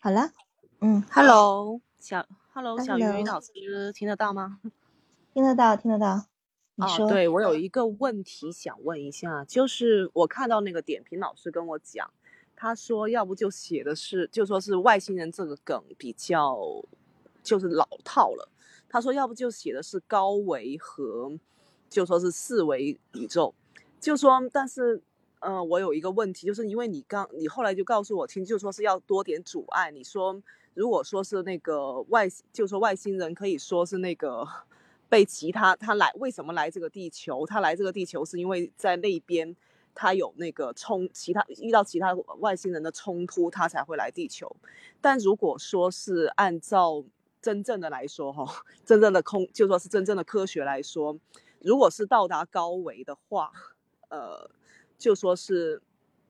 好了，嗯，Hello，小，Hello，小鱼老师听得到吗？听得到，听得到。你哦，说，对，我有一个问题想问一下，就是我看到那个点评老师跟我讲，他说要不就写的是，就说是外星人这个梗比较就是老套了，他说要不就写的是高维和就说是四维宇宙，就说但是呃，我有一个问题，就是因为你刚你后来就告诉我听，就说是要多点阻碍，你说如果说是那个外，就说外星人可以说是那个。被其他他来为什么来这个地球？他来这个地球是因为在那边他有那个冲其他遇到其他外星人的冲突，他才会来地球。但如果说是按照真正的来说，哈，真正的空就说是真正的科学来说，如果是到达高维的话，呃，就说是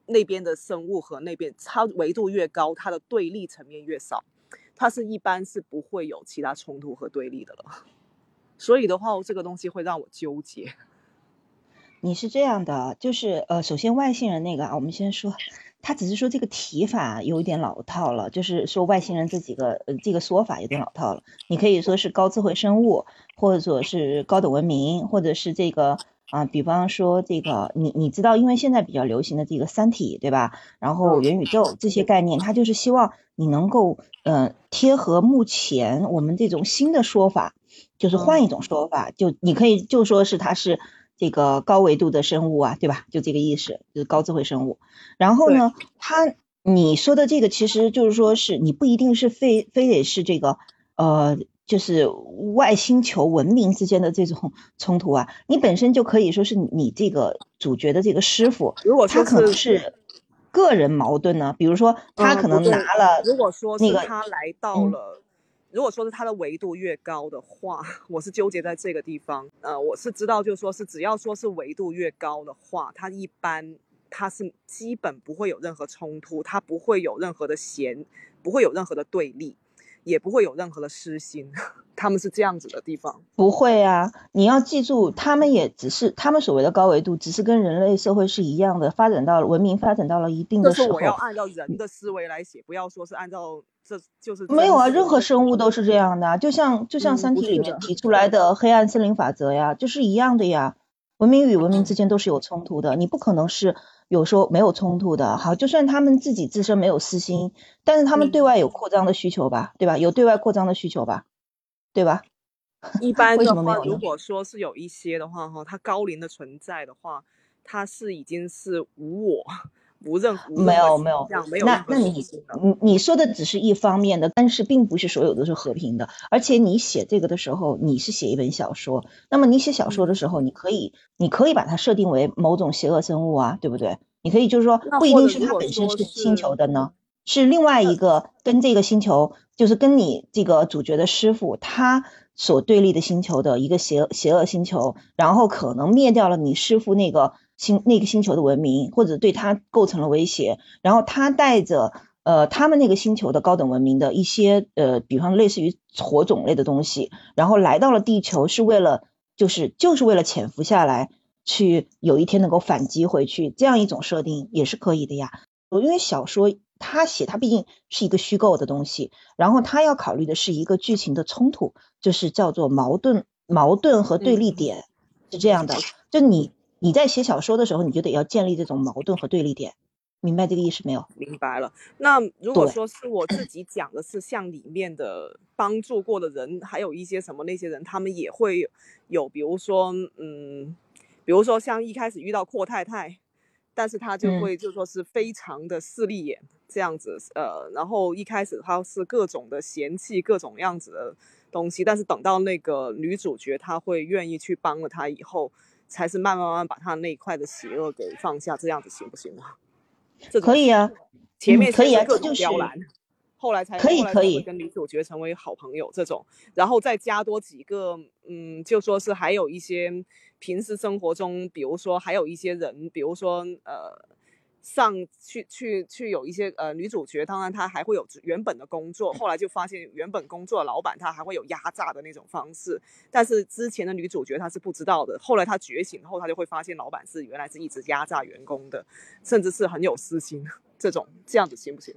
那边的生物和那边它维度越高，它的对立层面越少，它是一般是不会有其他冲突和对立的了。所以的话，这个东西会让我纠结。你是这样的，就是呃，首先外星人那个啊，我们先说，他只是说这个提法有一点老套了，就是说外星人这几个呃这个说法有点老套了。你可以说是高智慧生物，或者说是高等文明，或者是这个啊，比方说这个你你知道，因为现在比较流行的这个三体，对吧？然后元宇宙这些概念，它就是希望你能够呃贴合目前我们这种新的说法。就是换一种说法，就你可以就说是它是这个高维度的生物啊，对吧？就这个意思，就是高智慧生物。然后呢，它你说的这个其实就是说是你不一定是非非得是这个呃，就是外星球文明之间的这种 冲突啊，你本身就可以说是你这个主角的这个师傅，如果他可能是个人矛盾呢，比如说他可能拿了，如果说那个他来到了。如果说是他的维度越高的话，我是纠结在这个地方。呃，我是知道，就是说是只要说是维度越高的话，他一般他是基本不会有任何冲突，他不会有任何的嫌，不会有任何的对立，也不会有任何的私心。他们是这样子的地方，不会啊！你要记住，他们也只是他们所谓的高维度，只是跟人类社会是一样的，发展到了文明发展到了一定的时候。我要按照人的思维来写，不要说是按照这就是没有啊！任何生物都是这样的，就像就像《三体》里面提出来的黑暗森林法则呀，就是一样的呀。文明与文明之间都是有冲突的，你不可能是有说没有冲突的。好，就算他们自己自身没有私心，但是他们对外有扩张的需求吧，对吧？有对外扩张的需求吧。对吧？一般的话，如果说是有一些的话，哈，他高龄的存在的话，他是已经是无我、无任何没有没有没有。那那你你你说的只是一方面的，但是并不是所有都是和平的。而且你写这个的时候，你是写一本小说，那么你写小说的时候，你可以你可以把它设定为某种邪恶生物啊，对不对？你可以就是说，不一定是它本身是星球的呢。是另外一个跟这个星球，就是跟你这个主角的师傅他所对立的星球的一个邪邪恶星球，然后可能灭掉了你师傅那个星那个星球的文明，或者对他构成了威胁，然后他带着呃他们那个星球的高等文明的一些呃，比方类似于火种类的东西，然后来到了地球，是为了就是就是为了潜伏下来，去有一天能够反击回去，这样一种设定也是可以的呀。因为小说。他写他毕竟是一个虚构的东西，然后他要考虑的是一个剧情的冲突，就是叫做矛盾、矛盾和对立点是这样的。就你你在写小说的时候，你就得要建立这种矛盾和对立点，明白这个意思没有？明白了。那如果说是我自己讲的是像里面的帮助过的人，还有一些什么那些人，他们也会有，比如说嗯，比如说像一开始遇到阔太太。但是他就会就说是非常的势利眼这样子，呃，然后一开始他是各种的嫌弃各种样子的东西，但是等到那个女主角她会愿意去帮了他以后，才是慢慢慢慢把他那一块的邪恶给放下，这样子行不行啊？这可以啊，前面可以啊，各种刁难，后来才可以可以跟女主角成为好朋友这种，然后再加多几个，嗯，就说是还有一些。平时生活中，比如说还有一些人，比如说呃，上去去去有一些呃女主角，当然她还会有原本的工作，后来就发现原本工作的老板他还会有压榨的那种方式，但是之前的女主角她是不知道的，后来她觉醒后，她就会发现老板是原来是一直压榨员工的，甚至是很有私心，这种这样子行不行？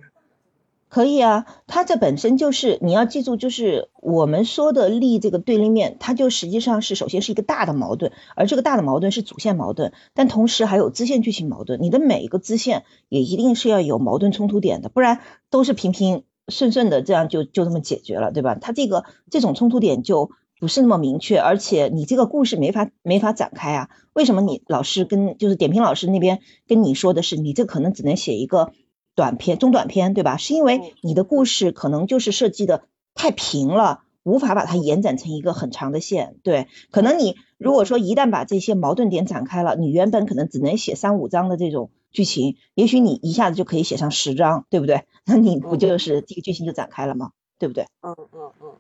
可以啊，它这本身就是你要记住，就是我们说的立这个对立面，它就实际上是首先是一个大的矛盾，而这个大的矛盾是主线矛盾，但同时还有支线剧情矛盾。你的每一个支线也一定是要有矛盾冲突点的，不然都是平平顺顺的这样就就这么解决了，对吧？它这个这种冲突点就不是那么明确，而且你这个故事没法没法展开啊。为什么你老师跟就是点评老师那边跟你说的是，你这可能只能写一个。短篇、中短篇，对吧？是因为你的故事可能就是设计的太平了，无法把它延展成一个很长的线。对，可能你如果说一旦把这些矛盾点展开了，你原本可能只能写三五章的这种剧情，也许你一下子就可以写上十章，对不对？那你不就是这个剧情就展开了吗？对不对？嗯嗯嗯，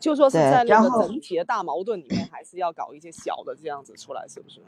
就说是在那个整体的大矛盾里面，还是要搞一些小的这样子出来，是不是？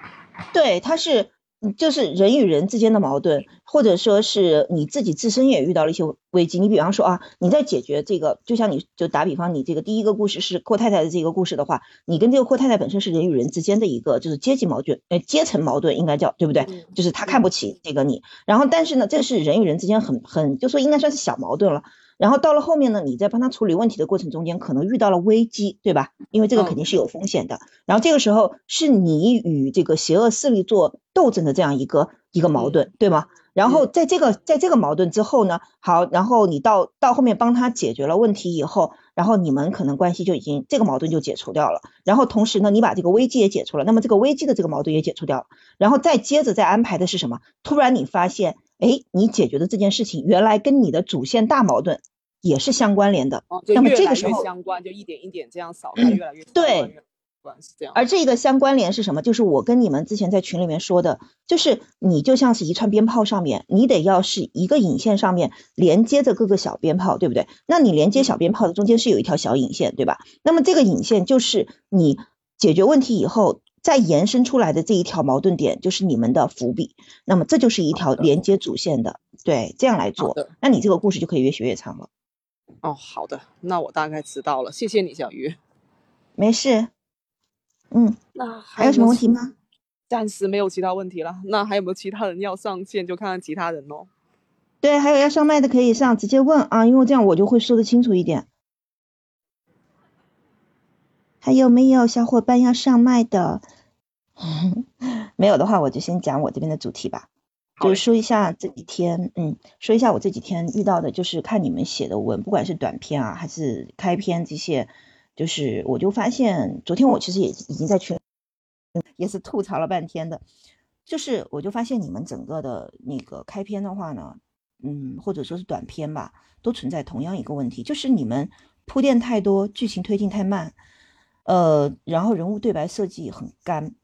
对，它是。就是人与人之间的矛盾，或者说是你自己自身也遇到了一些危机。你比方说啊，你在解决这个，就像你就打比方，你这个第一个故事是阔太太的这个故事的话，你跟这个阔太太本身是人与人之间的一个就是阶级矛盾，呃，阶层矛盾应该叫对不对？就是他看不起这个你，然后但是呢，这是人与人之间很很就说应该算是小矛盾了。然后到了后面呢，你在帮他处理问题的过程中间，可能遇到了危机，对吧？因为这个肯定是有风险的。然后这个时候是你与这个邪恶势力做斗争的这样一个一个矛盾，对吗？然后在这个在这个矛盾之后呢，好，然后你到到后面帮他解决了问题以后，然后你们可能关系就已经这个矛盾就解除掉了。然后同时呢，你把这个危机也解除了，那么这个危机的这个矛盾也解除掉了。然后再接着再安排的是什么？突然你发现。哎，你解决的这件事情原来跟你的主线大矛盾也是相关联的，那么这个时候相关就一点一点这样扫开，越来越对，是这样。而这个相关联是什么？就是我跟你们之前在群里面说的，就是你就像是一串鞭炮上面，你得要是一个引线上面连接着各个小鞭炮，对不对？那你连接小鞭炮的中间是有一条小引线，对吧？那么这个引线就是你解决问题以后。再延伸出来的这一条矛盾点就是你们的伏笔，那么这就是一条连接主线的，对，这样来做，那你这个故事就可以越写越长了。哦，好的，那我大概知道了，谢谢你，小鱼。没事。嗯，那还有什么问题吗？暂时没有其他问题了。那还有没有其他人要上线？就看看其他人喽。对，还有要上麦的可以上，直接问啊，因为这样我就会说的清楚一点。还有没有小伙伴要上麦的？没有的话，我就先讲我这边的主题吧，就是说一下这几天，嗯，说一下我这几天遇到的，就是看你们写的文，不管是短篇啊，还是开篇这些，就是我就发现，昨天我其实也已经在群，也是吐槽了半天的，就是我就发现你们整个的那个开篇的话呢，嗯，或者说是短篇吧，都存在同样一个问题，就是你们铺垫太多，剧情推进太慢，呃，然后人物对白设计很干。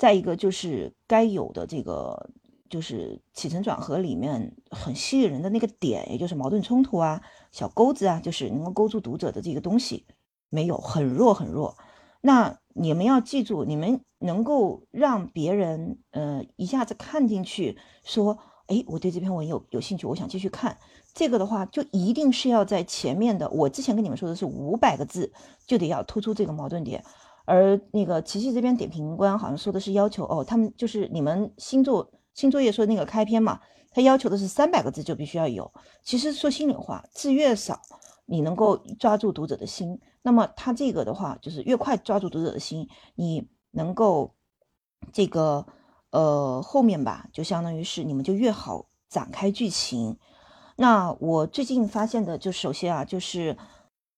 再一个就是该有的这个，就是起承转合里面很吸引人的那个点，也就是矛盾冲突啊、小钩子啊，就是能够勾住读者的这个东西，没有，很弱很弱。那你们要记住，你们能够让别人呃一下子看进去，说，哎，我对这篇文有有兴趣，我想继续看。这个的话，就一定是要在前面的，我之前跟你们说的是五百个字，就得要突出这个矛盾点。而那个琪琪这边点评官好像说的是要求哦，他们就是你们新作新作业说那个开篇嘛，他要求的是三百个字就必须要有。其实说心里话，字越少，你能够抓住读者的心，那么他这个的话就是越快抓住读者的心，你能够这个呃后面吧，就相当于是你们就越好展开剧情。那我最近发现的就首先啊，就是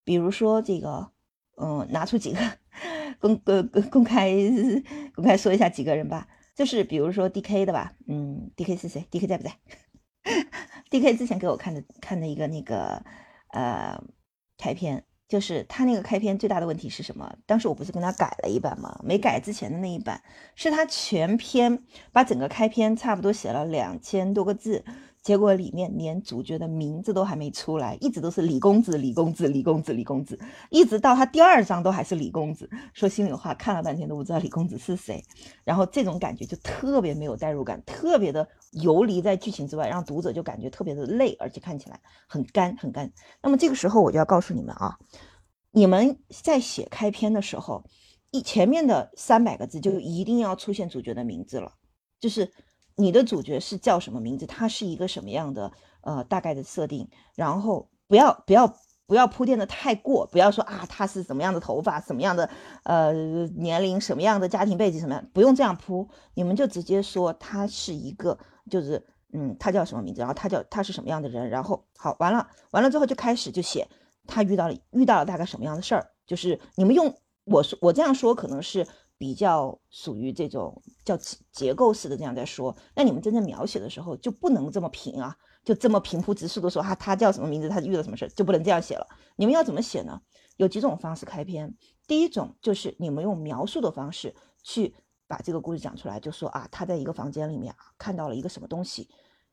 比如说这个嗯，拿出几个。公公公开公开说一下几个人吧，就是比如说 D K 的吧，嗯，D K 是谁？D K 在不在？D K 之前给我看的看的一个那个呃开篇，就是他那个开篇最大的问题是什么？当时我不是跟他改了一版吗？没改之前的那一版，是他全篇把整个开篇差不多写了两千多个字。结果里面连主角的名字都还没出来，一直都是李公子、李公子、李公子、李公子，一直到他第二章都还是李公子。说心里话，看了半天都不知道李公子是谁。然后这种感觉就特别没有代入感，特别的游离在剧情之外，让读者就感觉特别的累，而且看起来很干很干。那么这个时候我就要告诉你们啊，你们在写开篇的时候，一前面的三百个字就一定要出现主角的名字了，就是。你的主角是叫什么名字，他是一个什么样的呃大概的设定，然后不要不要不要铺垫的太过，不要说啊他是什么样的头发，什么样的呃年龄，什么样的家庭背景，什么样，不用这样铺，你们就直接说他是一个就是嗯他叫什么名字，然后他叫他是什么样的人，然后好完了完了之后就开始就写他遇到了遇到了大概什么样的事儿，就是你们用我说我这样说可能是。比较属于这种叫结构式的这样在说，那你们真正描写的时候就不能这么平啊，就这么平铺直述的说啊，他叫什么名字，他遇到什么事就不能这样写了。你们要怎么写呢？有几种方式开篇。第一种就是你们用描述的方式去把这个故事讲出来，就说啊，他在一个房间里面啊看到了一个什么东西，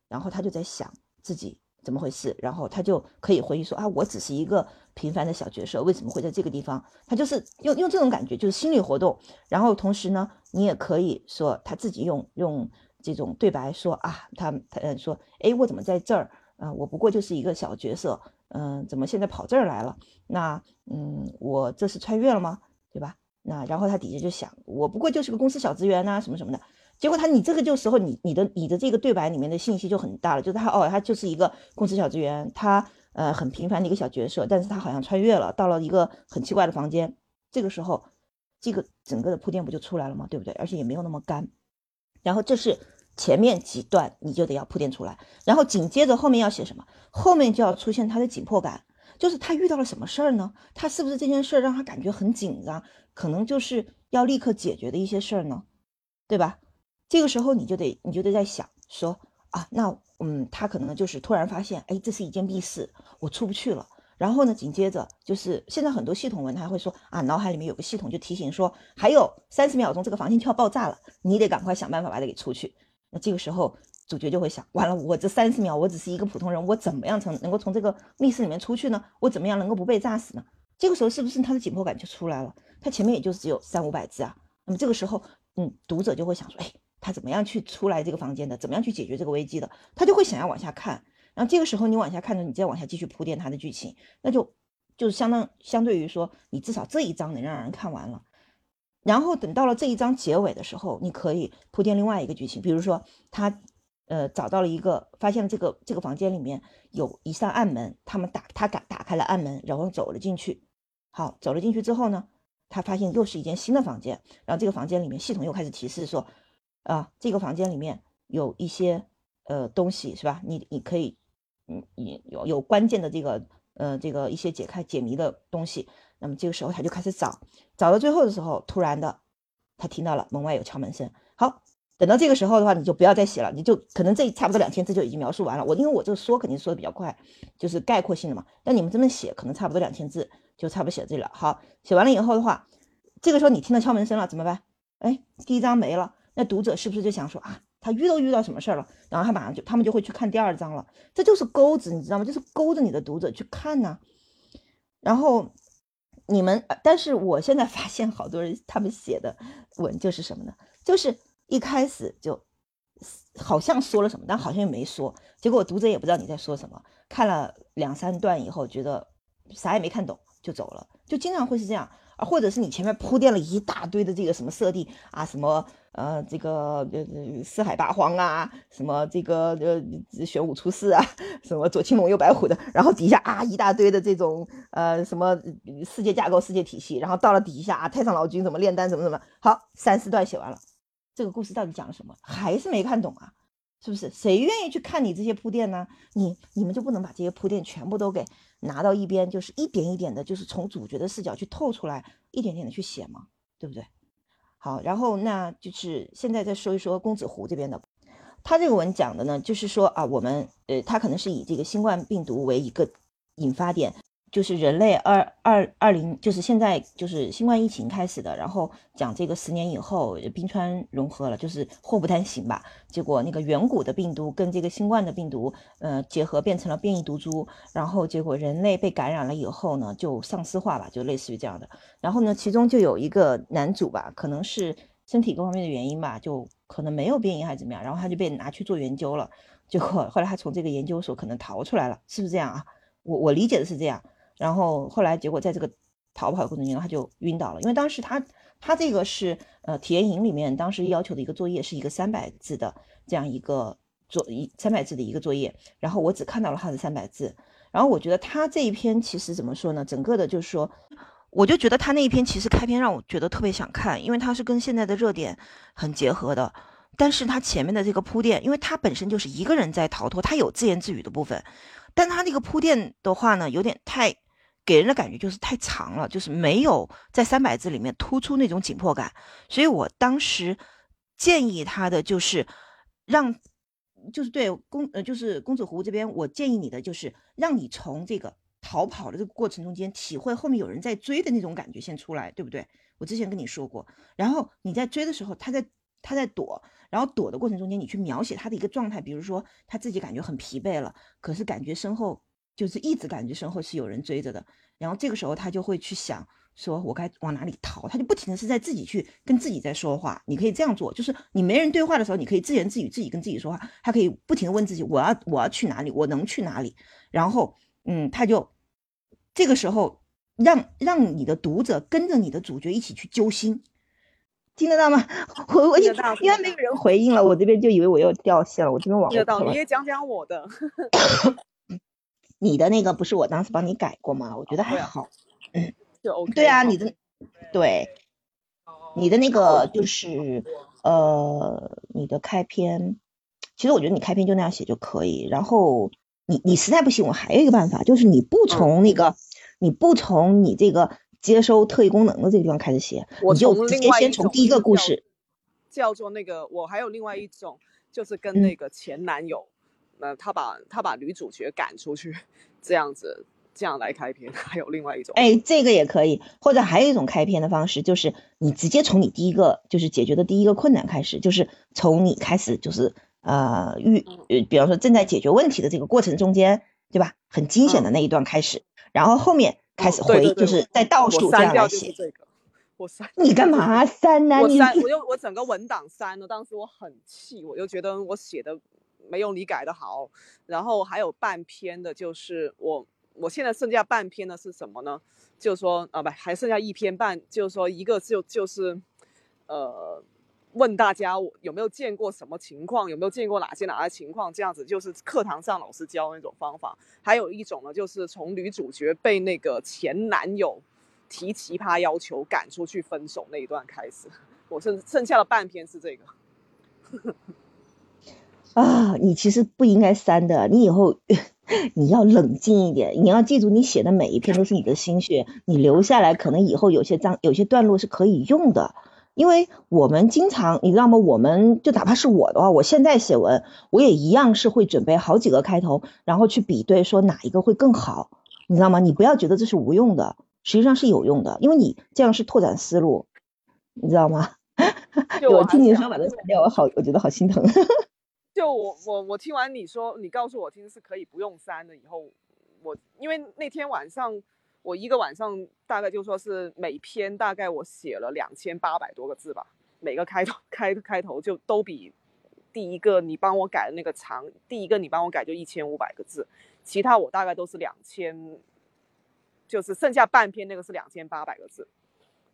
然后他就在想自己。怎么回事？然后他就可以回忆说啊，我只是一个平凡的小角色，为什么会在这个地方？他就是用用这种感觉，就是心理活动。然后同时呢，你也可以说他自己用用这种对白说啊，他他说，哎，我怎么在这儿？啊，我不过就是一个小角色，嗯，怎么现在跑这儿来了？那嗯，我这是穿越了吗？对吧？那然后他底下就想，我不过就是个公司小职员呐，什么什么的。结果他，你这个就时候，你你的你的这个对白里面的信息就很大了，就是他哦，他就是一个公司小职员，他呃很平凡的一个小角色，但是他好像穿越了，到了一个很奇怪的房间。这个时候，这个整个的铺垫不就出来了吗？对不对？而且也没有那么干。然后这是前面几段你就得要铺垫出来，然后紧接着后面要写什么？后面就要出现他的紧迫感，就是他遇到了什么事儿呢？他是不是这件事儿让他感觉很紧张？可能就是要立刻解决的一些事儿呢，对吧？这个时候你就得，你就得在想说啊，那嗯，他可能就是突然发现，哎，这是一间密室，我出不去了。然后呢，紧接着就是现在很多系统文他会说啊，脑海里面有个系统就提醒说，还有三十秒钟这个房间就要爆炸了，你得赶快想办法把它给出去。那这个时候主角就会想，完了，我这三十秒我只是一个普通人，我怎么样才能够从这个密室里面出去呢？我怎么样能够不被炸死呢？这个时候是不是他的紧迫感就出来了？他前面也就只有三五百字啊。那么这个时候，嗯，读者就会想说，哎。他怎么样去出来这个房间的？怎么样去解决这个危机的？他就会想要往下看。然后这个时候你往下看着，你再往下继续铺垫他的剧情，那就就是相当相对于说，你至少这一章能让人看完了。然后等到了这一章结尾的时候，你可以铺垫另外一个剧情，比如说他呃找到了一个，发现了这个这个房间里面有一扇暗门，他们打他打打开了暗门，然后走了进去。好，走了进去之后呢，他发现又是一间新的房间，然后这个房间里面系统又开始提示说。啊，这个房间里面有一些呃东西是吧？你你可以，嗯，你有有关键的这个呃这个一些解开解谜的东西。那么这个时候他就开始找，找到最后的时候，突然的他听到了门外有敲门声。好，等到这个时候的话，你就不要再写了，你就可能这差不多两千字就已经描述完了。我因为我这个说肯定说的比较快，就是概括性的嘛。但你们这么写，可能差不多两千字就差不多写这里了。好，写完了以后的话，这个时候你听到敲门声了怎么办？哎，第一章没了。那读者是不是就想说啊，他遇到遇到什么事儿了？然后他马上就他们就会去看第二章了。这就是钩子，你知道吗？就是勾着你的读者去看呢。然后你们，但是我现在发现好多人他们写的文就是什么呢？就是一开始就好像说了什么，但好像又没说。结果读者也不知道你在说什么。看了两三段以后，觉得啥也没看懂就走了，就经常会是这样。或者是你前面铺垫了一大堆的这个什么设定啊，什么呃这个呃四海八荒啊，什么这个呃玄武出世啊，什么左青龙右白虎的，然后底下啊一大堆的这种呃什么世界架构、世界体系，然后到了底下啊太上老君怎么炼丹怎么怎么，好三四段写完了，这个故事到底讲了什么？还是没看懂啊？是不是？谁愿意去看你这些铺垫呢？你你们就不能把这些铺垫全部都给拿到一边，就是一点一点的，就是从主角的视角去透出来，一点点的去写吗？对不对？好，然后那就是现在再说一说公子湖这边的，他这个文讲的呢，就是说啊，我们呃，他可能是以这个新冠病毒为一个引发点。就是人类二二二零，就是现在就是新冠疫情开始的，然后讲这个十年以后冰川融合了，就是祸不单行吧。结果那个远古的病毒跟这个新冠的病毒，呃，结合变成了变异毒株，然后结果人类被感染了以后呢，就丧尸化吧，就类似于这样的。然后呢，其中就有一个男主吧，可能是身体各方面的原因吧，就可能没有变异还是怎么样，然后他就被拿去做研究了。结果后来他从这个研究所可能逃出来了，是不是这样啊？我我理解的是这样。然后后来结果在这个逃跑的过程中，他就晕倒了，因为当时他他这个是呃体验营里面当时要求的一个作业，是一个三百字的这样一个作一三百字的一个作业，然后我只看到了他的三百字，然后我觉得他这一篇其实怎么说呢？整个的就是说，我就觉得他那一篇其实开篇让我觉得特别想看，因为他是跟现在的热点很结合的，但是他前面的这个铺垫，因为他本身就是一个人在逃脱，他有自言自语的部分，但他那个铺垫的话呢，有点太。给人的感觉就是太长了，就是没有在三百字里面突出那种紧迫感，所以我当时建议他的就是让，就是对公呃就是公子湖这边，我建议你的就是让你从这个逃跑的这个过程中间体会后面有人在追的那种感觉先出来，对不对？我之前跟你说过，然后你在追的时候，他在他在躲，然后躲的过程中间，你去描写他的一个状态，比如说他自己感觉很疲惫了，可是感觉身后。就是一直感觉身后是有人追着的，然后这个时候他就会去想，说我该往哪里逃，他就不停的是在自己去跟自己在说话。你可以这样做，就是你没人对话的时候，你可以自言自语，自己跟自己说话，他可以不停的问自己，我要我要去哪里，我能去哪里。然后，嗯，他就这个时候让让你的读者跟着你的主角一起去揪心，听得到吗？我我因因为没有人回应了，我这边就以为我又掉线了，我这边网听得到，你也讲讲我的。你的那个不是我当时帮你改过吗？我觉得还好，嗯，就 OK。对啊，你的对，你的那个就是呃，你的开篇，其实我觉得你开篇就那样写就可以。然后你你实在不行，我还有一个办法，就是你不从那个，你不从你这个接收特异功能的这个地方开始写，你就直接先从第一个故事，叫做那个，我还有另外一种，就是跟那个前男友。那他把他把女主角赶出去，这样子这样来开篇，还有另外一种，哎，这个也可以，或者还有一种开篇的方式，就是你直接从你第一个就是解决的第一个困难开始，就是从你开始就是呃遇呃，比方说正在解决问题的这个过程中间，对吧？很惊险的那一段开始，然后后面开始回，就是在倒数这样来写。我删你干嘛删呢？我删，我就我整个文档删了，当时我很气，我就觉得我写的。没有你改的好，然后还有半篇的，就是我我现在剩下半篇的是什么呢？就是说啊，不，还剩下一篇半，就是说一个就就是，呃，问大家有没有见过什么情况，有没有见过哪些哪些情况，这样子就是课堂上老师教那种方法。还有一种呢，就是从女主角被那个前男友提奇葩要求赶出去分手那一段开始，我剩剩下的半篇是这个。啊，你其实不应该删的，你以后 你要冷静一点，你要记住，你写的每一篇都是你的心血，你留下来，可能以后有些章、有些段落是可以用的。因为我们经常，你知道吗？我们就哪怕是我的话，我现在写文，我也一样是会准备好几个开头，然后去比对，说哪一个会更好，你知道吗？你不要觉得这是无用的，实际上是有用的，因为你这样是拓展思路，你知道吗？我听你说把它删掉，我好，我觉得好心疼。就我我我听完你说，你告诉我听是可以不用删的。以后我因为那天晚上我一个晚上大概就说是每篇大概我写了两千八百多个字吧，每个开头开开头就都比第一个你帮我改的那个长。第一个你帮我改就一千五百个字，其他我大概都是两千，就是剩下半篇那个是两千八百个字，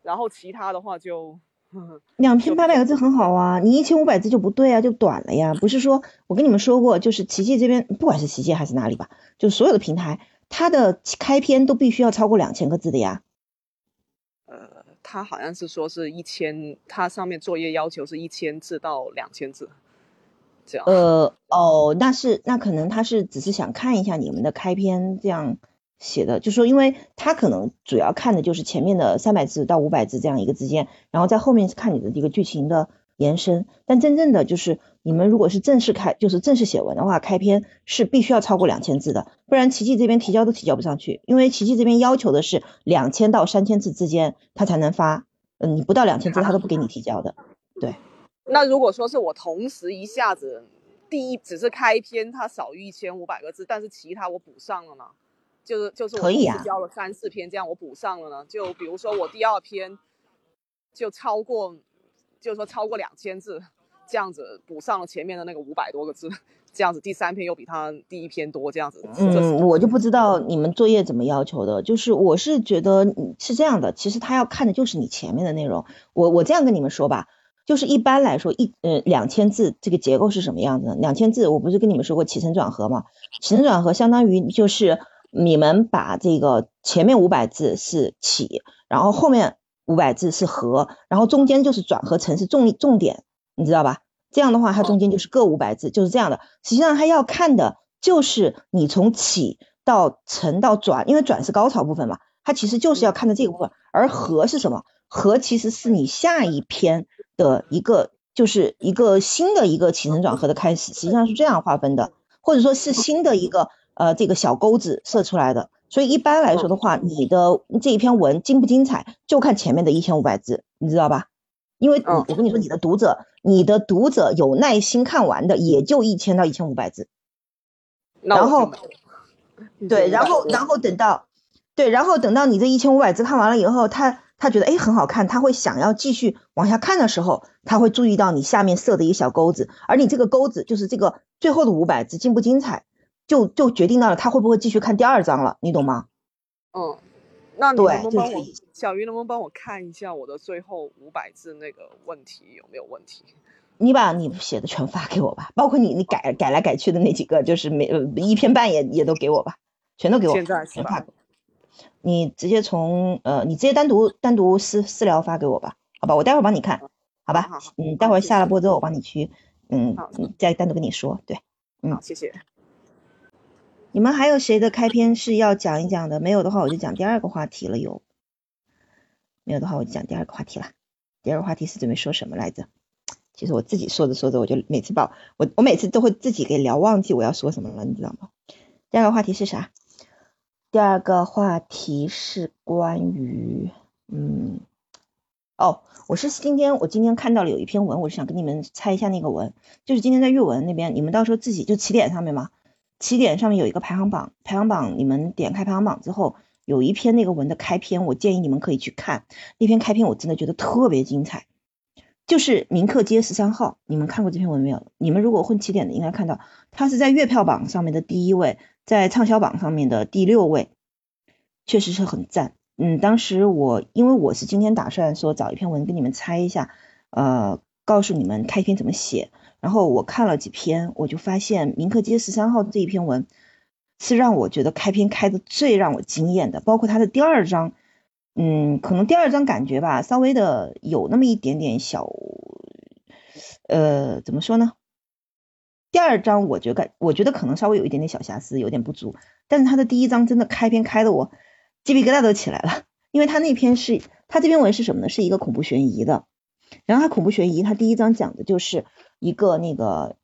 然后其他的话就。两篇八百个字很好啊，你一千五百字就不对啊，就短了呀。不是说我跟你们说过，就是奇迹这边，不管是奇迹还是哪里吧，就所有的平台，它的开篇都必须要超过两千个字的呀。呃，他好像是说是一千，他上面作业要求是一千字到两千字，这样。呃，哦，那是那可能他是只是想看一下你们的开篇这样。写的就说，因为他可能主要看的就是前面的三百字到五百字这样一个之间，然后在后面看你的这个剧情的延伸。但真正的就是你们如果是正式开，就是正式写文的话，开篇是必须要超过两千字的，不然奇迹这边提交都提交不上去，因为奇迹这边要求的是两千到三千字之间他才能发，嗯，你不到两千字他都不给你提交的。对。那如果说是我同时一下子第一只是开篇，它少于一千五百个字，但是其他我补上了呢？就是就是我交了三四篇，这样我补上了呢。就比如说我第二篇就超过，就是说超过两千字，这样子补上了前面的那个五百多个字，这样子第三篇又比他第一篇多，这样子。嗯，我就不知道你们作业怎么要求的，就是我是觉得是这样的，其实他要看的就是你前面的内容。我我这样跟你们说吧，就是一般来说一呃两千字这个结构是什么样子？两千字我不是跟你们说过起承转合吗？起承转合相当于就是你们把这个前面五百字是起，然后后面五百字是合，然后中间就是转合成是重重点。你知道吧？这样的话，它中间就是各五百字，就是这样的。实际上，它要看的就是你从起到承到转，因为转是高潮部分嘛，它其实就是要看的这个部分。而合是什么？合其实是你下一篇的一个，就是一个新的一个起承转合的开始，实际上是这样划分的，或者说是新的一个呃这个小钩子射出来的。所以一般来说的话，你的这一篇文精不精彩，就看前面的一千五百字，你知道吧？因为，我跟你说，你的读者，你的读者有耐心看完的，也就一千到一千五百字。然后，对，然后，然后等到，对，然后等到你这一千五百字看完了以后，他他觉得哎很好看，他会想要继续往下看的时候，他会注意到你下面设的一个小钩子，而你这个钩子就是这个最后的五百字精不精彩，就就决定到了他会不会继续看第二章了，你懂吗？嗯。那你能不能帮我，小鱼能不能帮我看一下我的最后五百字那个问题有没有问题？你把你写的全发给我吧，包括你你改改来改去的那几个，就是每一篇半也也都给我吧，全都给我，现在全发。你直接从呃，你直接单独单独私私聊发给我吧，好吧，我待会儿帮你看，好吧？嗯，待会儿下了播之后我帮你去，嗯，再单独跟你说，对，嗯，谢谢。你们还有谁的开篇是要讲一讲的？没有的话，我就讲第二个话题了。有，没有的话，我就讲第二个话题了。第二个话题是准备说什么来着？其实我自己说着说着，我就每次把我我每次都会自己给聊忘记我要说什么了，你知道吗？第二个话题是啥？第二个话题是关于，嗯，哦，我是今天我今天看到了有一篇文，我是想跟你们猜一下那个文，就是今天在阅文那边，你们到时候自己就起点上面嘛。起点上面有一个排行榜，排行榜你们点开排行榜之后，有一篇那个文的开篇，我建议你们可以去看那篇开篇，我真的觉得特别精彩，就是铭刻街十三号，你们看过这篇文没有？你们如果混起点的应该看到，它是在月票榜上面的第一位，在畅销榜上面的第六位，确实是很赞。嗯，当时我因为我是今天打算说找一篇文跟你们猜一下，呃，告诉你们开篇怎么写。然后我看了几篇，我就发现铭刻街十三号这一篇文是让我觉得开篇开的最让我惊艳的，包括它的第二章，嗯，可能第二章感觉吧，稍微的有那么一点点小，呃，怎么说呢？第二章我觉得，我觉得可能稍微有一点点小瑕疵，有点不足，但是它的第一章真的开篇开的我鸡皮疙瘩都起来了，因为它那篇是，它这篇文是什么呢？是一个恐怖悬疑的，然后它恐怖悬疑，它第一章讲的就是。一个那个，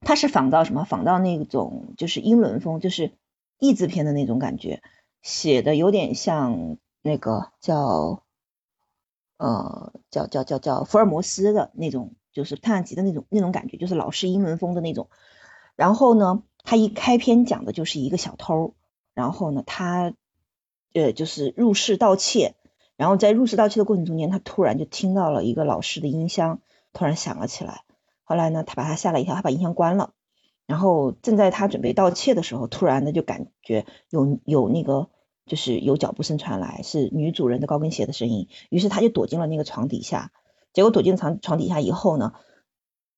他是仿造什么？仿造那种就是英伦风，就是译制片的那种感觉，写的有点像那个叫呃叫叫叫叫福尔摩斯的那种，就是探案集的那种那种感觉，就是老式英伦风的那种。然后呢，他一开篇讲的就是一个小偷，然后呢，他呃就是入室盗窃，然后在入室盗窃的过程中间，他突然就听到了一个老式的音箱突然响了起来。后来呢，他把他吓了一跳，他把音箱关了。然后正在他准备盗窃的时候，突然的就感觉有有那个就是有脚步声传来，是女主人的高跟鞋的声音。于是他就躲进了那个床底下。结果躲进床床底下以后呢，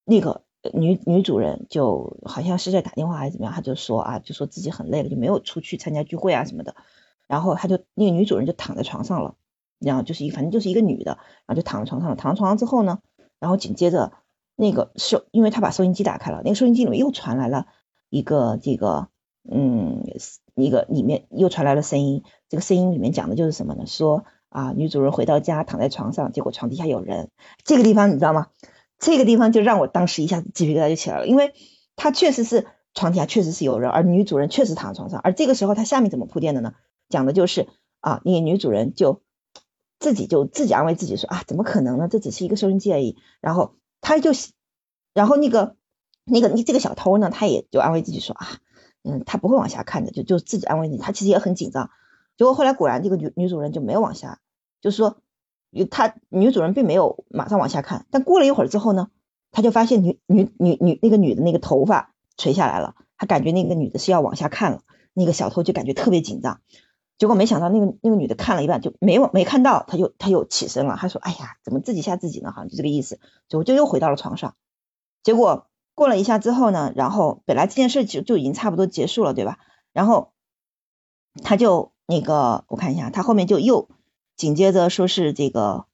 那个女女主人就好像是在打电话还是怎么样，他就说啊，就说自己很累了，就没有出去参加聚会啊什么的。然后他就那个女主人就躺在床上了，然后就是一反正就是一个女的，然后就躺在床上了。躺在床上之后呢，然后紧接着。那个收，因为他把收音机打开了，那个收音机里面又传来了一个这个，嗯，一个里面又传来了声音。这个声音里面讲的就是什么呢？说啊，女主人回到家躺在床上，结果床底下有人。这个地方你知道吗？这个地方就让我当时一下子鸡皮疙瘩就起来了，因为他确实是床底下确实是有人，而女主人确实躺在床上。而这个时候他下面怎么铺垫的呢？讲的就是啊，那个女主人就自己就自己安慰自己说啊，怎么可能呢？这只是一个收音机而已。然后。他就，然后那个那个你这个小偷呢，他也就安慰自己说啊，嗯，他不会往下看的，就就自己安慰自己。他其实也很紧张。结果后来果然这个女女主人就没有往下，就是说，他女主人并没有马上往下看。但过了一会儿之后呢，他就发现女女女女那个女的那个头发垂下来了，他感觉那个女的是要往下看了，那个小偷就感觉特别紧张。结果没想到那个那个女的看了一半就没有没看到，他就他又起身了，他说：“哎呀，怎么自己吓自己呢？”好像就这个意思，就就又回到了床上。结果过了一下之后呢，然后本来这件事就就已经差不多结束了，对吧？然后他就那个我看一下，他后面就又紧接着说是这个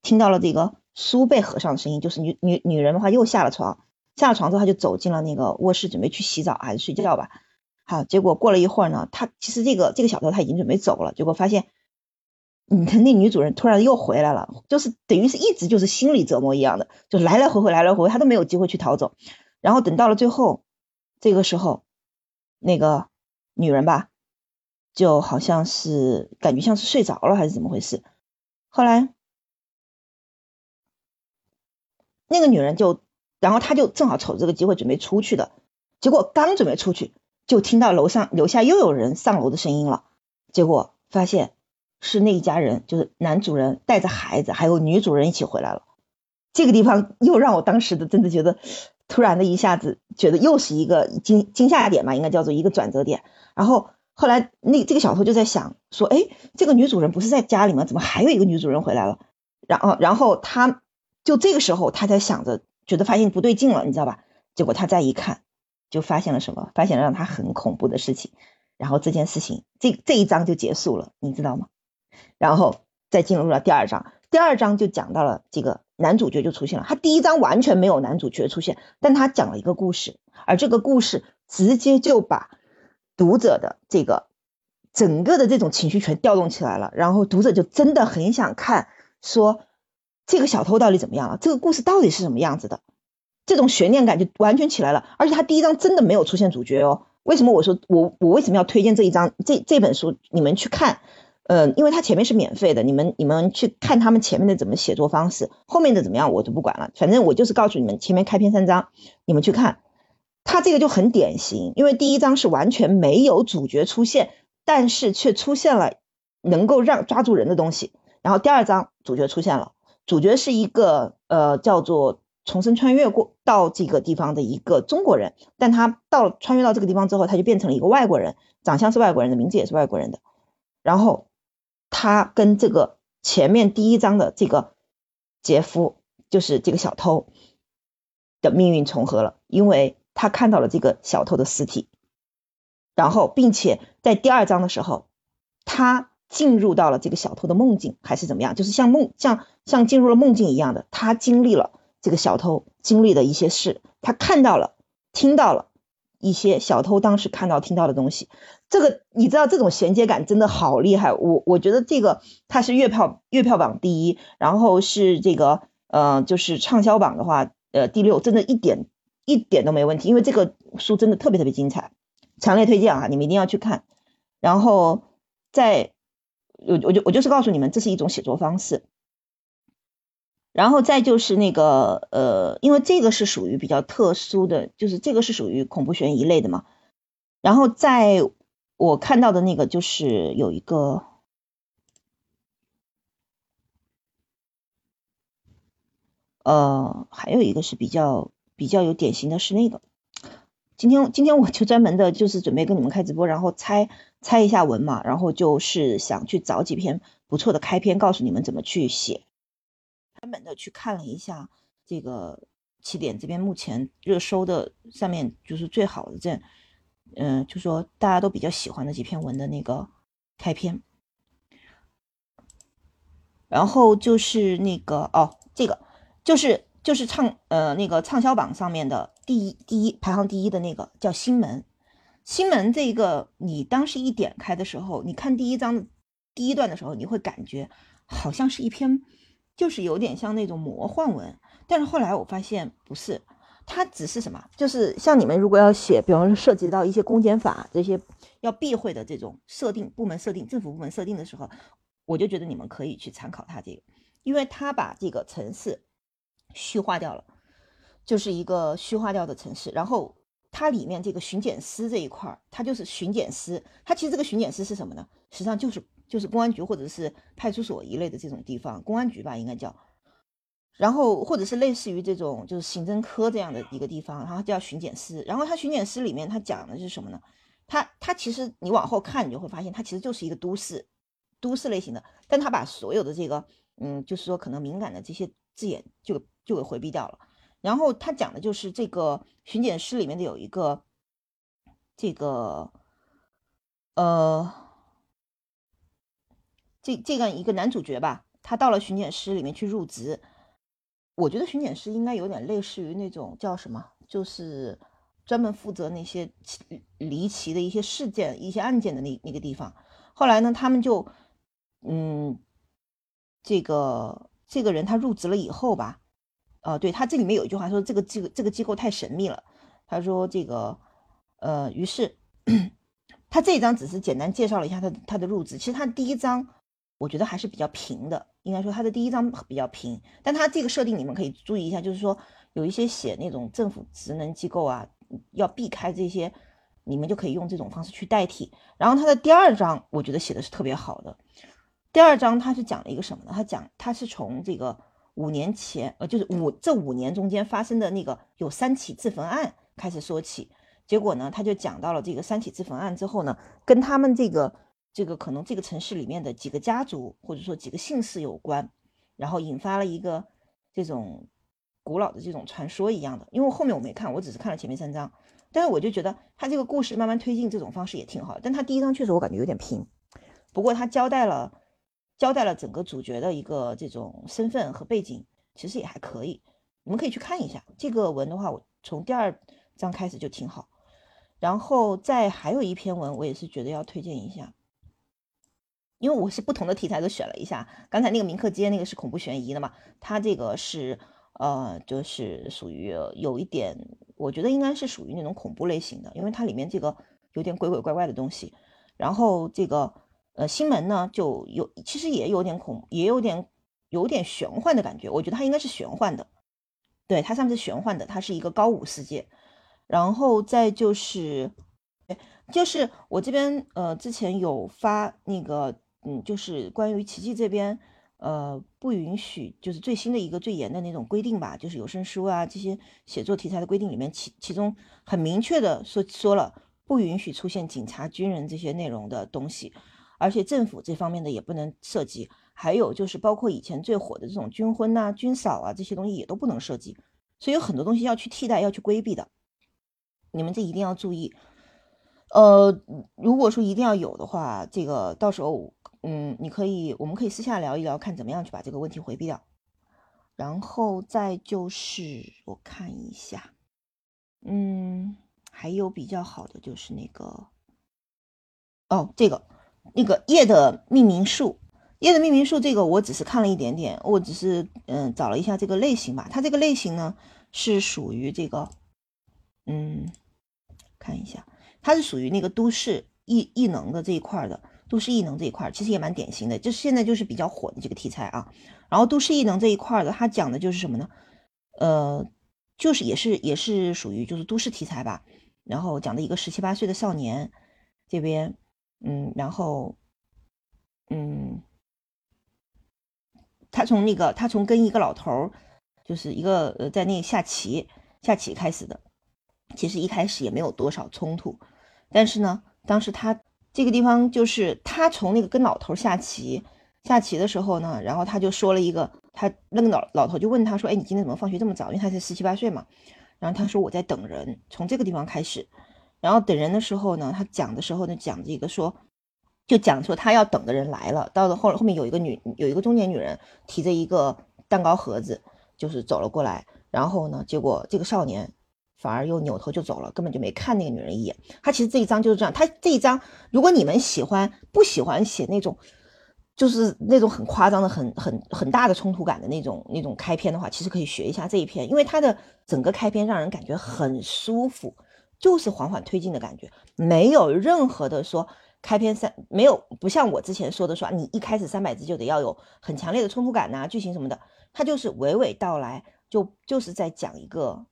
听到了这个书被合上的声音，就是女女女人的话又下了床，下了床之后他就走进了那个卧室准备去洗澡还是睡觉吧。好，结果过了一会儿呢，他其实这个这个小偷他已经准备走了，结果发现，嗯，那女主人突然又回来了，就是等于是一直就是心理折磨一样的，就来来回回来来回回，他都没有机会去逃走。然后等到了最后，这个时候，那个女人吧，就好像是感觉像是睡着了还是怎么回事。后来，那个女人就，然后他就正好瞅这个机会准备出去的，结果刚准备出去。就听到楼上楼下又有人上楼的声音了，结果发现是那一家人，就是男主人带着孩子还有女主人一起回来了。这个地方又让我当时的真的觉得，突然的一下子觉得又是一个惊惊吓点嘛，应该叫做一个转折点。然后后来那这个小偷就在想说，哎，这个女主人不是在家里吗？怎么还有一个女主人回来了？然后然后他就这个时候他才想着，觉得发现不对劲了，你知道吧？结果他再一看。就发现了什么？发现了让他很恐怖的事情，然后这件事情这这一章就结束了，你知道吗？然后再进入了第二章，第二章就讲到了这个男主角就出现了。他第一章完全没有男主角出现，但他讲了一个故事，而这个故事直接就把读者的这个整个的这种情绪全调动起来了，然后读者就真的很想看，说这个小偷到底怎么样了？这个故事到底是什么样子的？这种悬念感就完全起来了，而且他第一章真的没有出现主角哦。为什么我说我我为什么要推荐这一章这这本书你们去看？嗯，因为它前面是免费的，你们你们去看他们前面的怎么写作方式，后面的怎么样我就不管了。反正我就是告诉你们前面开篇三章，你们去看，他这个就很典型，因为第一章是完全没有主角出现，但是却出现了能够让抓住人的东西。然后第二章主角出现了，主角是一个呃叫做。重生穿越过到这个地方的一个中国人，但他到了穿越到这个地方之后，他就变成了一个外国人，长相是外国人的，名字也是外国人的。然后他跟这个前面第一章的这个杰夫，就是这个小偷的命运重合了，因为他看到了这个小偷的尸体，然后并且在第二章的时候，他进入到了这个小偷的梦境，还是怎么样，就是像梦像像进入了梦境一样的，他经历了。这个小偷经历的一些事，他看到了、听到了一些小偷当时看到、听到的东西。这个你知道，这种衔接感真的好厉害。我我觉得这个它是月票月票榜第一，然后是这个呃，就是畅销榜的话，呃，第六，真的一点一点都没问题。因为这个书真的特别特别精彩，强烈推荐啊！你们一定要去看。然后在我我就我就是告诉你们，这是一种写作方式。然后再就是那个呃，因为这个是属于比较特殊的，就是这个是属于恐怖悬疑类的嘛。然后在我看到的那个就是有一个，呃，还有一个是比较比较有典型的是那个。今天今天我就专门的就是准备跟你们开直播，然后猜猜一下文嘛，然后就是想去找几篇不错的开篇，告诉你们怎么去写。去看了一下这个起点这边目前热搜的上面就是最好的这，嗯，就说大家都比较喜欢的几篇文的那个开篇，然后就是那个哦，这个就是就是畅呃那个畅销榜上面的第一第一排行第一的那个叫新门，新门这个你当时一点开的时候，你看第一章第一段的时候，你会感觉好像是一篇。就是有点像那种魔幻文，但是后来我发现不是，它只是什么？就是像你们如果要写，比方说涉及到一些公检法这些要避讳的这种设定、部门设定、政府部门设定的时候，我就觉得你们可以去参考它这个，因为它把这个城市虚化掉了，就是一个虚化掉的城市。然后它里面这个巡检司这一块儿，它就是巡检司，它其实这个巡检司是什么呢？实际上就是。就是公安局或者是派出所一类的这种地方，公安局吧应该叫。然后或者是类似于这种就是刑侦科这样的一个地方，然后叫巡检司。然后他巡检司里面他讲的是什么呢？他他其实你往后看，你就会发现他其实就是一个都市都市类型的，但他把所有的这个嗯，就是说可能敏感的这些字眼就就给回避掉了。然后他讲的就是这个巡检师里面的有一个这个呃这这样一个男主角吧，他到了巡检师里面去入职。我觉得巡检师应该有点类似于那种叫什么，就是专门负责那些离奇的一些事件、一些案件的那那个地方。后来呢，他们就，嗯，这个这个人他入职了以后吧，呃，对他这里面有一句话说，这个这个这个机构太神秘了。他说这个，呃，于是 他这一章只是简单介绍了一下他他的入职，其实他第一章。我觉得还是比较平的，应该说它的第一章比较平，但它这个设定你们可以注意一下，就是说有一些写那种政府职能机构啊，要避开这些，你们就可以用这种方式去代替。然后它的第二章，我觉得写的是特别好的。第二章它是讲了一个什么呢？它讲它是从这个五年前，呃，就是五这五年中间发生的那个有三起自焚案开始说起，结果呢，他就讲到了这个三起自焚案之后呢，跟他们这个。这个可能这个城市里面的几个家族或者说几个姓氏有关，然后引发了一个这种古老的这种传说一样的。因为后面我没看，我只是看了前面三章，但是我就觉得他这个故事慢慢推进这种方式也挺好。但他第一章确实我感觉有点平，不过他交代了交代了整个主角的一个这种身份和背景，其实也还可以。你们可以去看一下这个文的话，我从第二章开始就挺好。然后再还有一篇文，我也是觉得要推荐一下。因为我是不同的题材都选了一下，刚才那个铭刻街那个是恐怖悬疑的嘛，它这个是呃就是属于有一点，我觉得应该是属于那种恐怖类型的，因为它里面这个有点鬼鬼怪怪的东西。然后这个呃新门呢就有其实也有点恐，也有点有点玄幻的感觉，我觉得它应该是玄幻的，对，它上面是玄幻的，它是一个高武世界。然后再就是，就是我这边呃之前有发那个。嗯，就是关于奇迹这边，呃，不允许，就是最新的一个最严的那种规定吧，就是有声书啊这些写作题材的规定里面，其其中很明确的说说了，不允许出现警察、军人这些内容的东西，而且政府这方面的也不能涉及，还有就是包括以前最火的这种军婚呐、军嫂啊这些东西也都不能涉及，所以有很多东西要去替代、要去规避的，你们这一定要注意。呃，如果说一定要有的话，这个到时候。嗯，你可以，我们可以私下聊一聊，看怎么样去把这个问题回避掉。然后再就是我看一下，嗯，还有比较好的就是那个，哦，这个那个叶的命名术，叶的命名术这个我只是看了一点点，我只是嗯找了一下这个类型吧。它这个类型呢是属于这个，嗯，看一下，它是属于那个都市异异能的这一块的。都市异能这一块其实也蛮典型的，就是现在就是比较火的这个题材啊。然后都市异能这一块的，它讲的就是什么呢？呃，就是也是也是属于就是都市题材吧。然后讲的一个十七八岁的少年这边，嗯，然后，嗯，他从那个他从跟一个老头儿，就是一个呃在那下棋下棋开始的，其实一开始也没有多少冲突，但是呢，当时他。这个地方就是他从那个跟老头下棋，下棋的时候呢，然后他就说了一个，他那个老老头就问他说：“哎，你今天怎么放学这么早？因为他才十七八岁嘛。”然后他说：“我在等人。”从这个地方开始，然后等人的时候呢，他讲的时候呢，讲这个说，就讲说他要等的人来了。到了后后面有一个女，有一个中年女人提着一个蛋糕盒子，就是走了过来。然后呢，结果这个少年。反而又扭头就走了，根本就没看那个女人一眼。他其实这一章就是这样。他这一章，如果你们喜欢不喜欢写那种，就是那种很夸张的、很很很大的冲突感的那种那种开篇的话，其实可以学一下这一篇，因为它的整个开篇让人感觉很舒服，就是缓缓推进的感觉，没有任何的说开篇三没有不像我之前说的说你一开始三百字就得要有很强烈的冲突感呐，剧情什么的，它就是娓娓道来，就就是在讲一个。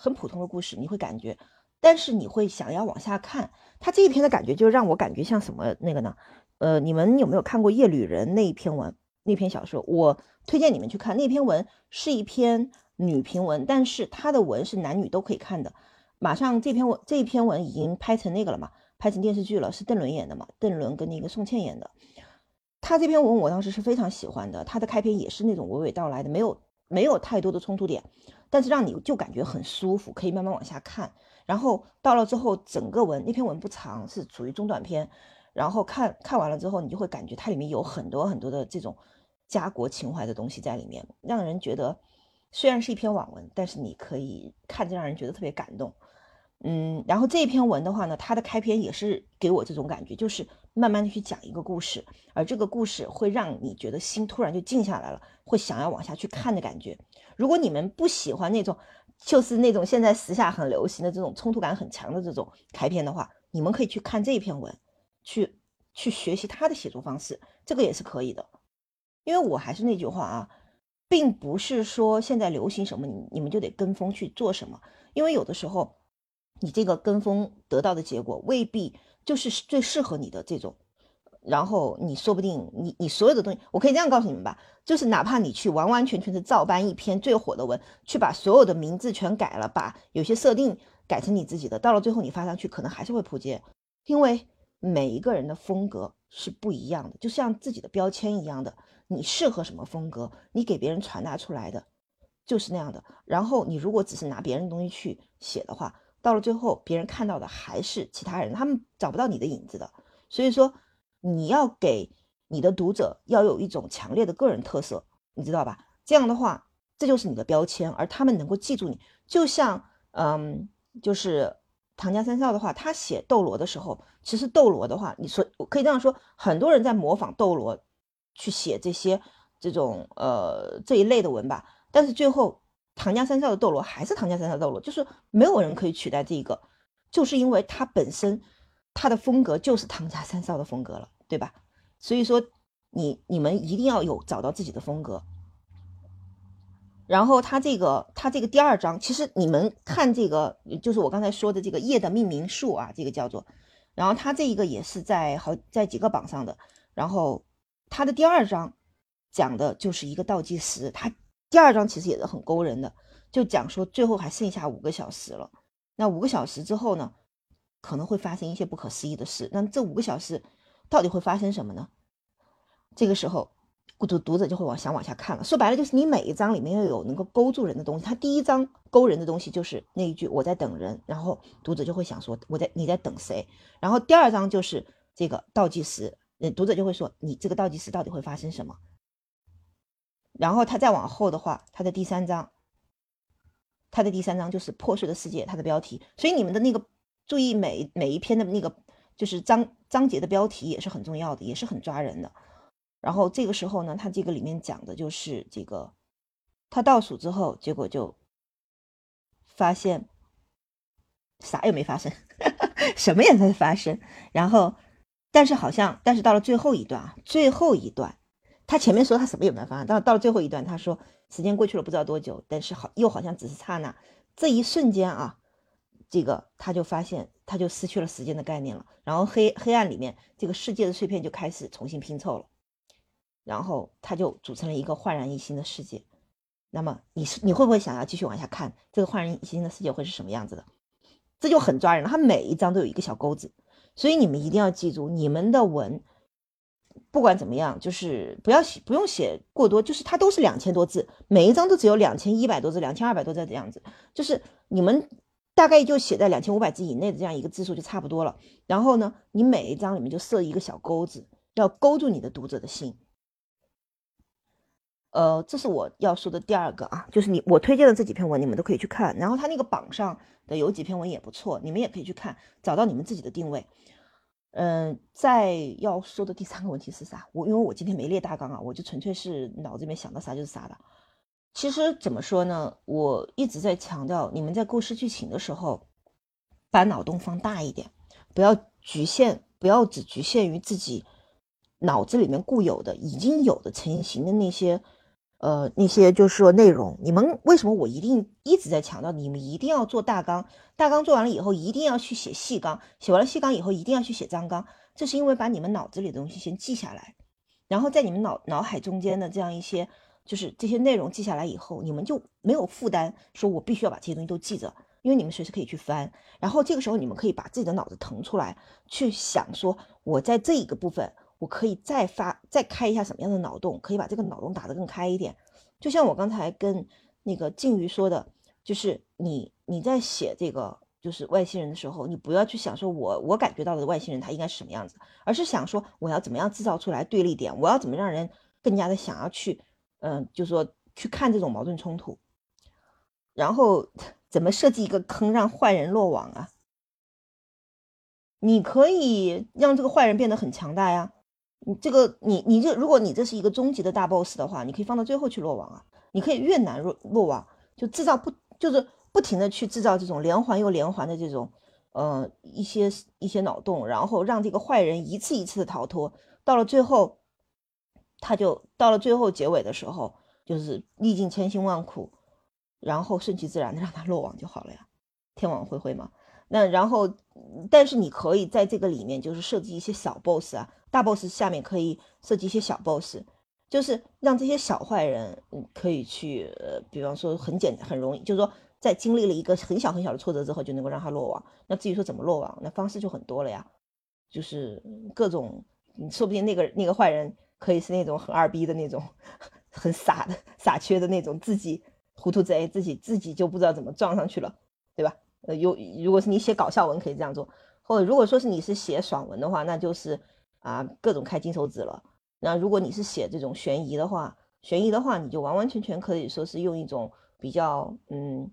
很普通的故事，你会感觉，但是你会想要往下看。他这一篇的感觉就让我感觉像什么那个呢？呃，你们有没有看过《夜旅人》那一篇文？《那篇小说，我推荐你们去看那篇文，是一篇女评文，但是它的文是男女都可以看的。马上这篇文这一篇文已经拍成那个了嘛，拍成电视剧了，是邓伦演的嘛，邓伦跟那个宋茜演的。他这篇文我当时是非常喜欢的，他的开篇也是那种娓娓道来的，没有没有太多的冲突点，但是让你就感觉很舒服，可以慢慢往下看。然后到了之后，整个文那篇文不长，是属于中短篇。然后看看完了之后，你就会感觉它里面有很多很多的这种家国情怀的东西在里面，让人觉得虽然是一篇网文，但是你可以看着让人觉得特别感动。嗯，然后这一篇文的话呢，它的开篇也是给我这种感觉，就是慢慢的去讲一个故事，而这个故事会让你觉得心突然就静下来了，会想要往下去看的感觉。如果你们不喜欢那种，就是那种现在时下很流行的这种冲突感很强的这种开篇的话，你们可以去看这一篇文，去去学习他的写作方式，这个也是可以的。因为我还是那句话啊，并不是说现在流行什么，你你们就得跟风去做什么，因为有的时候。你这个跟风得到的结果未必就是最适合你的这种，然后你说不定你你所有的东西，我可以这样告诉你们吧，就是哪怕你去完完全全的照搬一篇最火的文，去把所有的名字全改了，把有些设定改成你自己的，到了最后你发上去可能还是会扑街，因为每一个人的风格是不一样的，就像自己的标签一样的，你适合什么风格，你给别人传达出来的就是那样的。然后你如果只是拿别人东西去写的话，到了最后，别人看到的还是其他人，他们找不到你的影子的。所以说，你要给你的读者要有一种强烈的个人特色，你知道吧？这样的话，这就是你的标签，而他们能够记住你。就像，嗯，就是唐家三少的话，他写斗罗的时候，其实斗罗的话，你说我可以这样说，很多人在模仿斗罗去写这些这种呃这一类的文吧，但是最后。唐家三少的斗罗还是唐家三少斗罗，就是没有人可以取代这个，就是因为他本身他的风格就是唐家三少的风格了，对吧？所以说你你们一定要有找到自己的风格。然后他这个他这个第二章，其实你们看这个就是我刚才说的这个夜的命名术啊，这个叫做，然后他这一个也是在好在几个榜上的，然后他的第二章讲的就是一个倒计时，他。第二章其实也是很勾人的，就讲说最后还剩下五个小时了。那五个小时之后呢，可能会发生一些不可思议的事。那这五个小时到底会发生什么呢？这个时候，读读者就会往想往下看了。说白了，就是你每一章里面要有能够勾住人的东西。他第一章勾人的东西就是那一句“我在等人”，然后读者就会想说“我在你在等谁”。然后第二章就是这个倒计时，嗯，读者就会说“你这个倒计时到底会发生什么”。然后他再往后的话，他的第三章，他的第三章就是破碎的世界，它的标题。所以你们的那个注意每每一篇的那个就是章章节的标题也是很重要的，也是很抓人的。然后这个时候呢，他这个里面讲的就是这个，他倒数之后，结果就发现啥也没发生，什么也没发生。然后，但是好像，但是到了最后一段啊，最后一段。他前面说他什么也没发生，到到了最后一段，他说时间过去了不知道多久，但是好又好像只是刹那，这一瞬间啊，这个他就发现他就失去了时间的概念了，然后黑黑暗里面这个世界的碎片就开始重新拼凑了，然后他就组成了一个焕然一新的世界。那么你是你会不会想要继续往下看这个焕然一新的世界会是什么样子的？这就很抓人了，他每一章都有一个小钩子，所以你们一定要记住你们的文。不管怎么样，就是不要写，不用写过多，就是它都是两千多字，每一张都只有两千一百多字、两千二百多字这样子，就是你们大概就写在两千五百字以内的这样一个字数就差不多了。然后呢，你每一张里面就设一个小钩子，要勾住你的读者的心。呃，这是我要说的第二个啊，就是你我推荐的这几篇文，你们都可以去看。然后他那个榜上的有几篇文也不错，你们也可以去看，找到你们自己的定位。嗯，再要说的第三个问题是啥？我因为我今天没列大纲啊，我就纯粹是脑子里面想到啥就是啥的。其实怎么说呢？我一直在强调，你们在构思剧情的时候，把脑洞放大一点，不要局限，不要只局限于自己脑子里面固有的、已经有的成型的那些。呃，那些就是说内容，你们为什么我一定一直在强调，你们一定要做大纲，大纲做完了以后，一定要去写细纲，写完了细纲以后，一定要去写章纲，这是因为把你们脑子里的东西先记下来，然后在你们脑脑海中间的这样一些，就是这些内容记下来以后，你们就没有负担，说我必须要把这些东西都记着，因为你们随时可以去翻。然后这个时候你们可以把自己的脑子腾出来，去想说，我在这一个部分，我可以再发再开一下什么样的脑洞，可以把这个脑洞打得更开一点。就像我刚才跟那个静瑜说的，就是你你在写这个。就是外星人的时候，你不要去想说，我我感觉到的外星人他应该是什么样子，而是想说，我要怎么样制造出来对立点，我要怎么让人更加的想要去，嗯，就是说去看这种矛盾冲突，然后怎么设计一个坑让坏人落网啊？你可以让这个坏人变得很强大呀，你这个你你这如果你这是一个终极的大 boss 的话，你可以放到最后去落网啊，你可以越难落落网，就制造不就是。不停的去制造这种连环又连环的这种，呃，一些一些脑洞，然后让这个坏人一次一次的逃脱，到了最后，他就到了最后结尾的时候，就是历尽千辛万苦，然后顺其自然的让他落网就好了呀，天网恢恢嘛。那然后，但是你可以在这个里面就是设计一些小 boss 啊，大 boss 下面可以设计一些小 boss，就是让这些小坏人可以去，呃，比方说很简很容易，就是说。在经历了一个很小很小的挫折之后，就能够让他落网。那至于说怎么落网，那方式就很多了呀，就是各种，说不定那个那个坏人可以是那种很二逼的那种，很傻的傻缺的那种，自己糊涂贼，自己自己就不知道怎么撞上去了，对吧？呃，有如果是你写搞笑文可以这样做，或者如果说是你是写爽文的话，那就是啊各种开金手指了。那如果你是写这种悬疑的话，悬疑的话你就完完全全可以说是用一种比较嗯。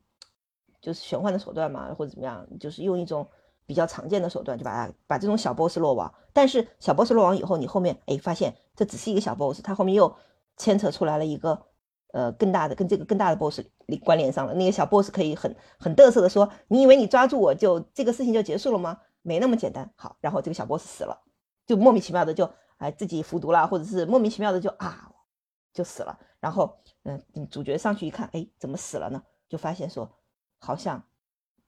就是玄幻的手段嘛，或者怎么样，就是用一种比较常见的手段，就把它把这种小 boss 落网。但是小 boss 落网以后，你后面哎发现这只是一个小 boss，它后面又牵扯出来了一个呃更大的，跟这个更大的 boss 关联上了。那个小 boss 可以很很嘚瑟的说：“你以为你抓住我就这个事情就结束了吗？没那么简单。”好，然后这个小 boss 死了，就莫名其妙的就哎自己服毒了，或者是莫名其妙的就啊就死了。然后嗯主角上去一看，哎怎么死了呢？就发现说。好像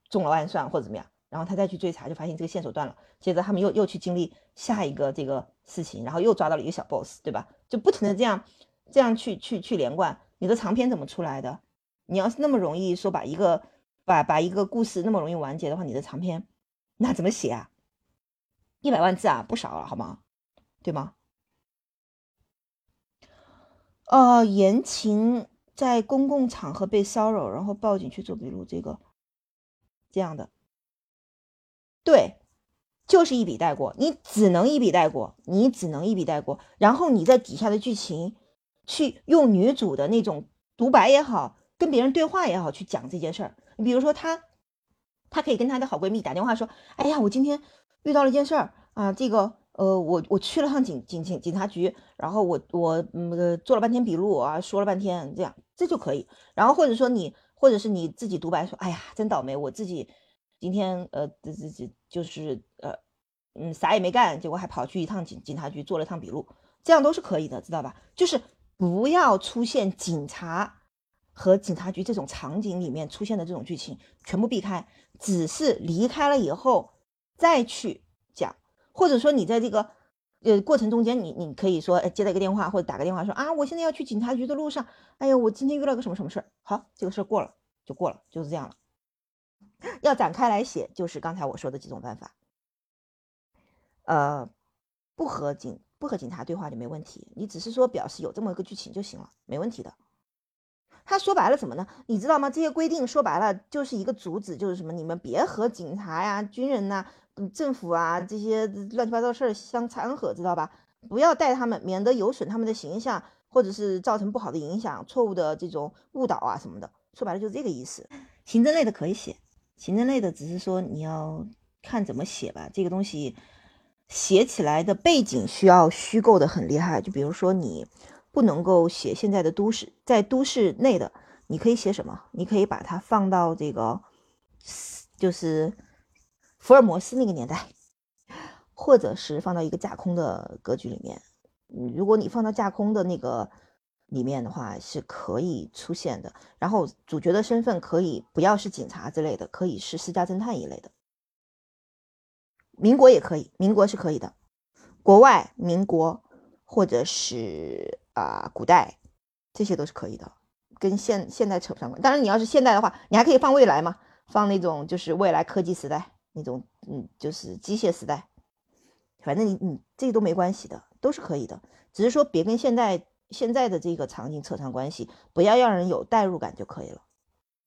中了暗算或者怎么样，然后他再去追查，就发现这个线索断了。接着他们又又去经历下一个这个事情，然后又抓到了一个小 boss，对吧？就不停的这样这样去去去连贯。你的长篇怎么出来的？你要是那么容易说把一个把把一个故事那么容易完结的话，你的长篇那怎么写啊？一百万字啊，不少了，好吗？对吗？呃，言情。在公共场合被骚扰，然后报警去做笔录，这个这样的，对，就是一笔带过，你只能一笔带过，你只能一笔带过。然后你在底下的剧情去用女主的那种独白也好，跟别人对话也好，去讲这件事儿。你比如说，她，她可以跟她的好闺蜜打电话说：“哎呀，我今天遇到了一件事儿啊，这个。”呃，我我去了趟警警警警察局，然后我我嗯做了半天笔录啊，说了半天这样，这就可以。然后或者说你，或者是你自己独白说，哎呀，真倒霉，我自己今天呃这这这就是呃嗯啥也没干，结果还跑去一趟警警察局做了趟笔录，这样都是可以的，知道吧？就是不要出现警察和警察局这种场景里面出现的这种剧情，全部避开，只是离开了以后再去讲。或者说你在这个呃过程中间，你你可以说，哎，接到一个电话或者打个电话说啊，我现在要去警察局的路上，哎呀，我今天遇到个什么什么事儿，好，这个事儿过了就过了，就是这样了。要展开来写，就是刚才我说的几种办法。呃，不和警不和警察对话就没问题，你只是说表示有这么一个剧情就行了，没问题的。他说白了什么呢？你知道吗？这些规定说白了就是一个主旨，就是什么，你们别和警察呀、军人呐。政府啊，这些乱七八糟事儿相掺和，知道吧？不要带他们，免得有损他们的形象，或者是造成不好的影响、错误的这种误导啊什么的。说白了就是这个意思。行政类的可以写，行政类的只是说你要看怎么写吧。这个东西写起来的背景需要虚构的很厉害。就比如说你不能够写现在的都市，在都市内的，你可以写什么？你可以把它放到这个，就是。福尔摩斯那个年代，或者是放到一个架空的格局里面，如果你放到架空的那个里面的话，是可以出现的。然后主角的身份可以不要是警察之类的，可以是私家侦探一类的。民国也可以，民国是可以的。国外民国或者是啊古代，这些都是可以的，跟现现代扯不上关。当然，你要是现代的话，你还可以放未来嘛，放那种就是未来科技时代那种，嗯，就是机械时代，反正你你这都没关系的，都是可以的，只是说别跟现代现在的这个场景扯上关系，不要让人有代入感就可以了，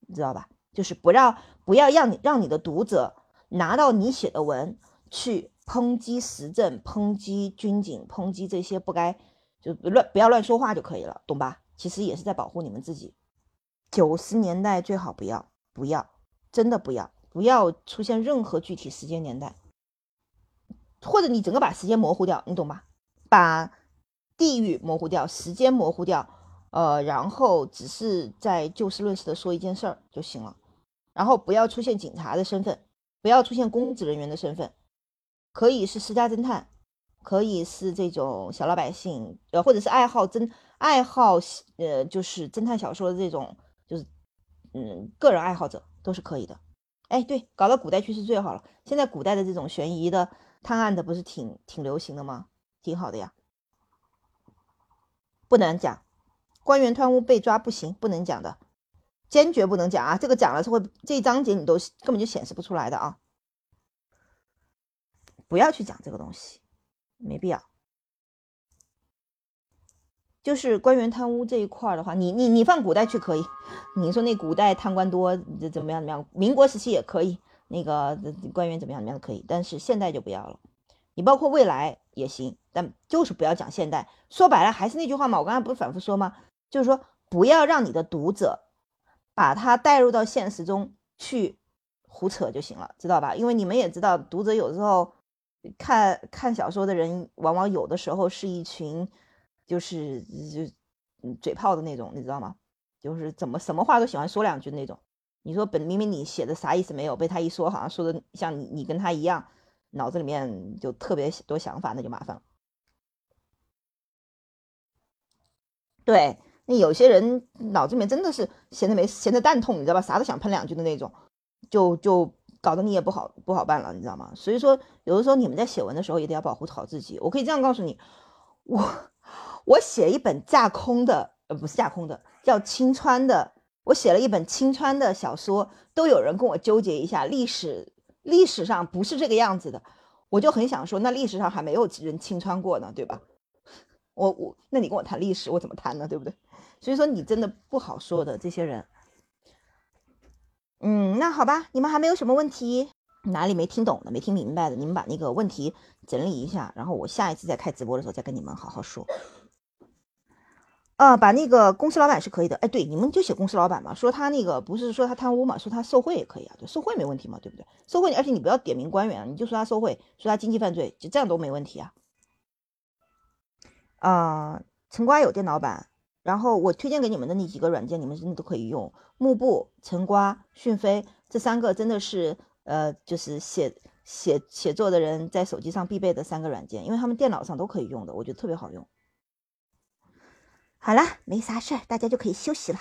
你知道吧？就是不让不要让你让你的读者拿到你写的文去抨击时政、抨击军警、抨击这些不该就乱不要乱说话就可以了，懂吧？其实也是在保护你们自己。九十年代最好不要不要，真的不要不要出现任何具体时间年代，或者你整个把时间模糊掉，你懂吧？把地域模糊掉，时间模糊掉，呃，然后只是在就事论事的说一件事儿就行了。然后不要出现警察的身份，不要出现公职人员的身份，可以是私家侦探，可以是这种小老百姓，呃，或者是爱好侦爱好呃，就是侦探小说的这种，就是嗯，个人爱好者都是可以的。哎，对，搞到古代去是最好了。现在古代的这种悬疑的探案的不是挺挺流行的吗？挺好的呀。不能讲官员贪污被抓不行，不能讲的。坚决不能讲啊！这个讲了是会这一章节你都根本就显示不出来的啊！不要去讲这个东西，没必要。就是官员贪污这一块的话，你你你放古代去可以，你说那古代贪官多怎么样怎么样？民国时期也可以，那个官员怎么样怎么样可以，但是现代就不要了。你包括未来也行，但就是不要讲现代。说白了还是那句话嘛，我刚才不是反复说吗？就是说不要让你的读者。把它带入到现实中去胡扯就行了，知道吧？因为你们也知道，读者有时候看看小说的人，往往有的时候是一群就是就嘴炮的那种，你知道吗？就是怎么什么话都喜欢说两句那种。你说本明明你写的啥意思没有，被他一说，好像说的像你跟他一样，脑子里面就特别多想法，那就麻烦了。对。那有些人脑子里面真的是闲着没闲着蛋痛，你知道吧？啥都想喷两句的那种，就就搞得你也不好不好办了，你知道吗？所以说，有的时候你们在写文的时候也得要保护好自己。我可以这样告诉你，我我写一本架空的，呃，不是架空的，叫青川的。我写了一本青川的小说，都有人跟我纠结一下，历史历史上不是这个样子的。我就很想说，那历史上还没有人青川过呢，对吧？我我，那你跟我谈历史，我怎么谈呢？对不对？所以说你真的不好说的这些人，嗯，那好吧，你们还没有什么问题，哪里没听懂的、没听明白的，你们把那个问题整理一下，然后我下一次再开直播的时候再跟你们好好说。啊，把那个公司老板是可以的，哎，对，你们就写公司老板嘛，说他那个不是说他贪污嘛，说他受贿也可以啊，对，受贿没问题嘛，对不对？受贿，而且你不要点名官员，你就说他受贿，说他经济犯罪，就这样都没问题啊。啊，城瓜有电脑版。然后我推荐给你们的那几个软件，你们真的都可以用。幕布、晨瓜、讯飞这三个真的是，呃，就是写写写作的人在手机上必备的三个软件，因为他们电脑上都可以用的，我觉得特别好用。好了，没啥事儿，大家就可以休息了。